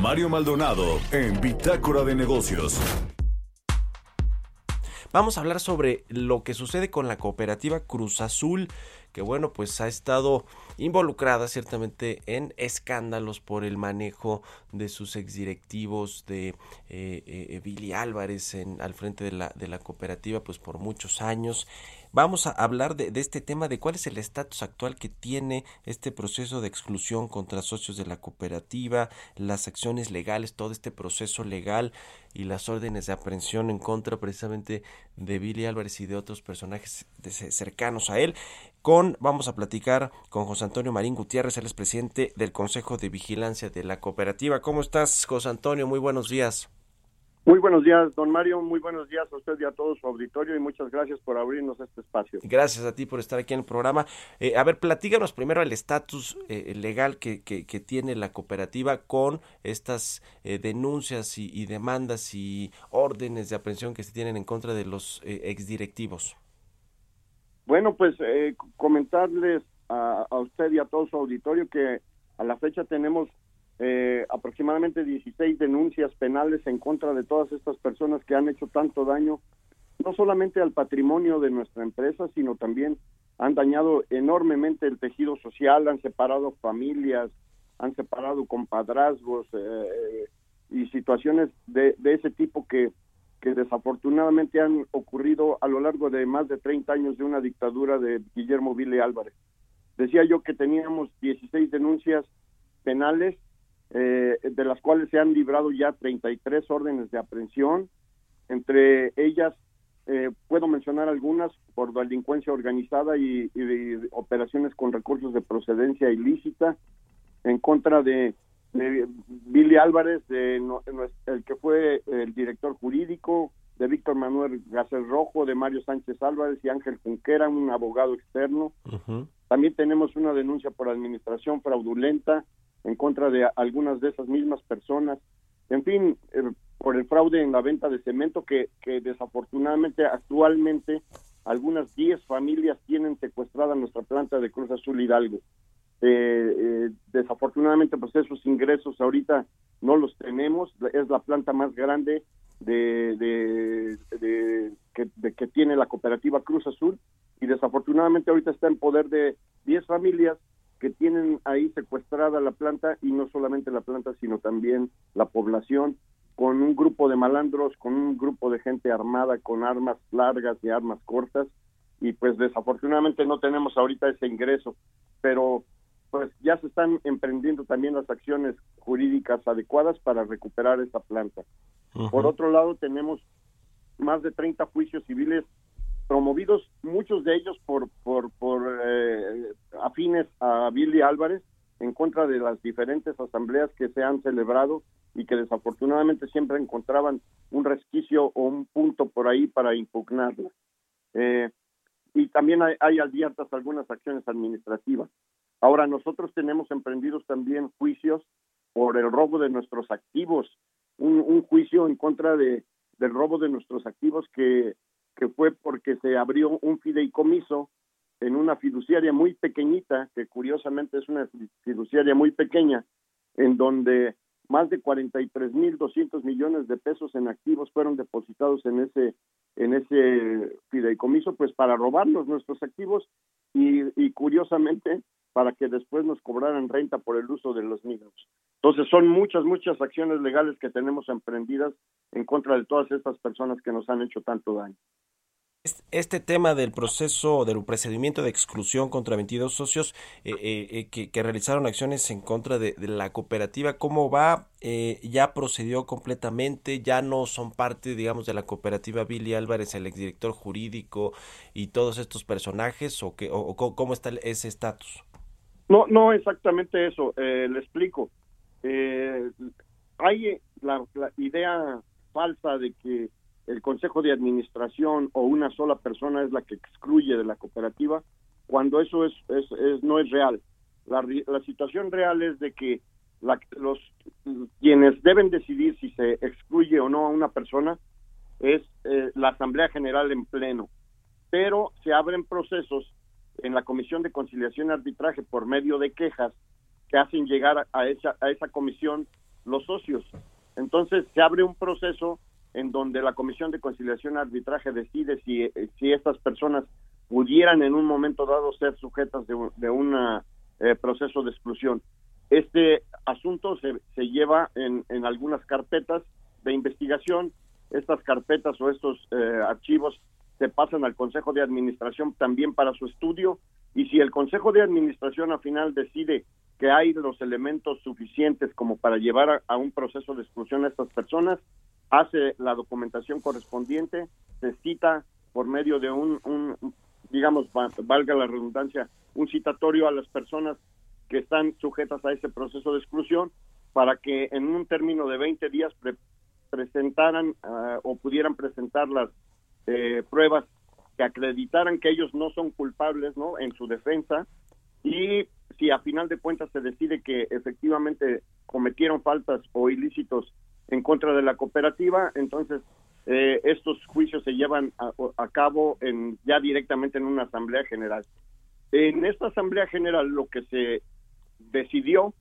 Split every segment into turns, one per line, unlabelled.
Mario Maldonado en Bitácora de Negocios.
Vamos a hablar sobre lo que sucede con la cooperativa Cruz Azul, que bueno, pues ha estado involucrada ciertamente en escándalos por el manejo de sus exdirectivos de eh, eh, Billy Álvarez en, al frente de la, de la cooperativa pues por muchos años Vamos a hablar de, este tema, de cuál es el estatus actual que tiene este proceso de exclusión contra socios de la cooperativa, las acciones legales, todo este proceso legal y las órdenes de aprehensión en contra precisamente de Billy Álvarez y de otros personajes cercanos a él. Con, vamos a platicar con José Antonio Marín Gutiérrez, él es presidente del Consejo de Vigilancia de la Cooperativa. ¿Cómo estás, José Antonio? Muy buenos días.
Muy buenos días, don Mario. Muy buenos días a usted y a todo su auditorio y muchas gracias por abrirnos este espacio.
Gracias a ti por estar aquí en el programa. Eh, a ver, platíganos primero el estatus eh, legal que, que, tiene la cooperativa con estas eh, denuncias y, demandas y órdenes de aprehensión que se tienen en contra de los exdirectivos.
Bueno, pues comentarles a, a usted y a todo su auditorio que a la fecha tenemos eh, aproximadamente 16 denuncias penales en contra de todas estas personas que han hecho tanto daño, no solamente al patrimonio de nuestra empresa, sino también han dañado enormemente el tejido social, han separado familias, han separado compadrazgos eh, y situaciones de, ese tipo que, que desafortunadamente han ocurrido a lo largo de más de 30 años de una dictadura de Guillermo Vile Álvarez. Decía yo que teníamos 16 denuncias penales eh, de las cuales se han librado ya 33 órdenes de aprehensión. Entre ellas, eh, puedo mencionar algunas por delincuencia organizada y, operaciones con recursos de procedencia ilícita en contra de, Billy Álvarez, de, el que fue el director jurídico, de Víctor Manuel Gacer Rojo, de Mario Sánchez Álvarez y Ángel Junquera, un abogado externo. También tenemos una denuncia por administración fraudulenta en contra de algunas de esas mismas personas. En fin, eh, por el fraude en la venta de cemento que, desafortunadamente actualmente algunas 10 familias tienen secuestrada nuestra planta de Cruz Azul Hidalgo. Eh, eh, desafortunadamente, pues esos ingresos ahorita no los tenemos. Es la planta más grande de, de, que, de, que, tiene la cooperativa Cruz Azul y desafortunadamente ahorita está en poder de 10 familias que tienen ahí secuestrada la planta y no solamente la planta, sino también la población, con un grupo de malandros, con un grupo de gente armada con armas largas y armas cortas, y pues desafortunadamente no tenemos ahorita ese ingreso, pero pues ya se están emprendiendo también las acciones jurídicas adecuadas para recuperar esa planta. Por otro lado, tenemos más de 30 juicios civiles promovidos muchos de ellos por por, por eh, afines a Billy Álvarez en contra de las diferentes asambleas que se han celebrado y que desafortunadamente siempre encontraban un resquicio o un punto por ahí para impugnarlas. Eh, y también hay, hay abiertas algunas acciones administrativas. Ahora, nosotros tenemos emprendidos también juicios por el robo de nuestros activos, un, un juicio en contra de, del robo de nuestros activos que que fue porque se abrió un fideicomiso en una fiduciaria muy pequeñita, que curiosamente es una fiduciaria muy pequeña, en donde más de 43.200 millones de pesos en activos fueron depositados en ese en ese fideicomiso pues para robarnos nuestros activos y, curiosamente para que después nos cobraran renta por el uso de los mismos. Entonces son muchas, muchas acciones legales que tenemos emprendidas en contra de todas estas personas que nos han hecho tanto daño.
Este tema del proceso, del procedimiento de exclusión contra 22 socios eh, eh, eh, que, realizaron acciones en contra de, la cooperativa, ¿cómo va? ¿Ya procedió completamente? ¿Ya no son parte, digamos, de la cooperativa Billy Álvarez, el exdirector jurídico y todos estos personajes? ¿O, qué, o cómo está ese estatus?
No, no exactamente eso. Eh, le explico. Eh, hay la, idea falsa de que el consejo de administración o una sola persona es la que excluye de la cooperativa, cuando eso es, es, no es real. La, situación real es de que los quienes deben decidir si se excluye o no a una persona es eh, la Asamblea General en pleno, pero se abren procesos en la Comisión de Conciliación y Arbitraje por medio de quejas que hacen llegar a esa, a esa comisión los socios. Entonces se abre un proceso en donde la Comisión de Conciliación y Arbitraje decide si, eh, si estas personas pudieran en un momento dado ser sujetas de, un eh, proceso de exclusión. Este asunto se, se lleva en, en algunas carpetas de investigación. Estas carpetas o estos eh, archivos se pasan al Consejo de Administración también para su estudio y si el Consejo de Administración al final decide que hay los elementos suficientes como para llevar a, un proceso de exclusión a estas personas, hace la documentación correspondiente, se cita por medio de un, digamos, valga la redundancia, un citatorio a las personas que están sujetas a ese proceso de exclusión para que en un término de 20 días presentaran ah, o pudieran presentar las eh, pruebas que acreditaran que ellos no son culpables ¿no? en su defensa y si a final de cuentas se decide que efectivamente cometieron faltas o ilícitos en contra de la cooperativa, entonces eh, estos juicios se llevan a, cabo en, ya directamente en una asamblea general. En esta asamblea general lo que se decidió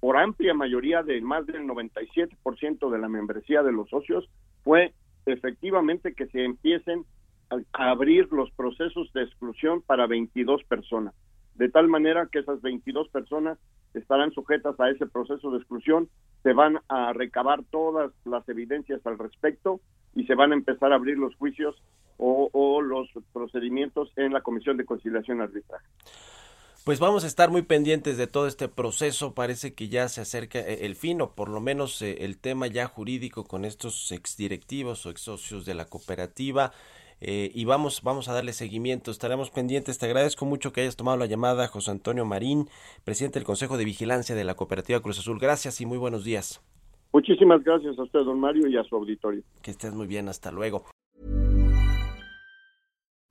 por amplia mayoría de más del 97% de la membresía de los socios fue efectivamente que se empiecen a abrir los procesos de exclusión para 22 personas de tal manera que esas 22 personas estarán sujetas a ese proceso de exclusión, se van a recabar todas las evidencias al respecto y se van a empezar a abrir los juicios o, los procedimientos en la Comisión de Conciliación Arbitraje.
Pues vamos a estar muy pendientes de todo este proceso. Parece que ya se acerca eh, el fin, o por lo menos eh, el tema ya jurídico con estos exdirectivos o ex socios de la cooperativa. Eh, y vamos, vamos a darle seguimiento. Estaremos pendientes. Te agradezco mucho que hayas tomado la llamada, José Antonio Marín, presidente del Consejo de Vigilancia de la Cooperativa Cruz Azul. Gracias y muy buenos días.
Muchísimas gracias a usted, don Mario, y a su auditorio.
Que estés muy bien. Hasta luego.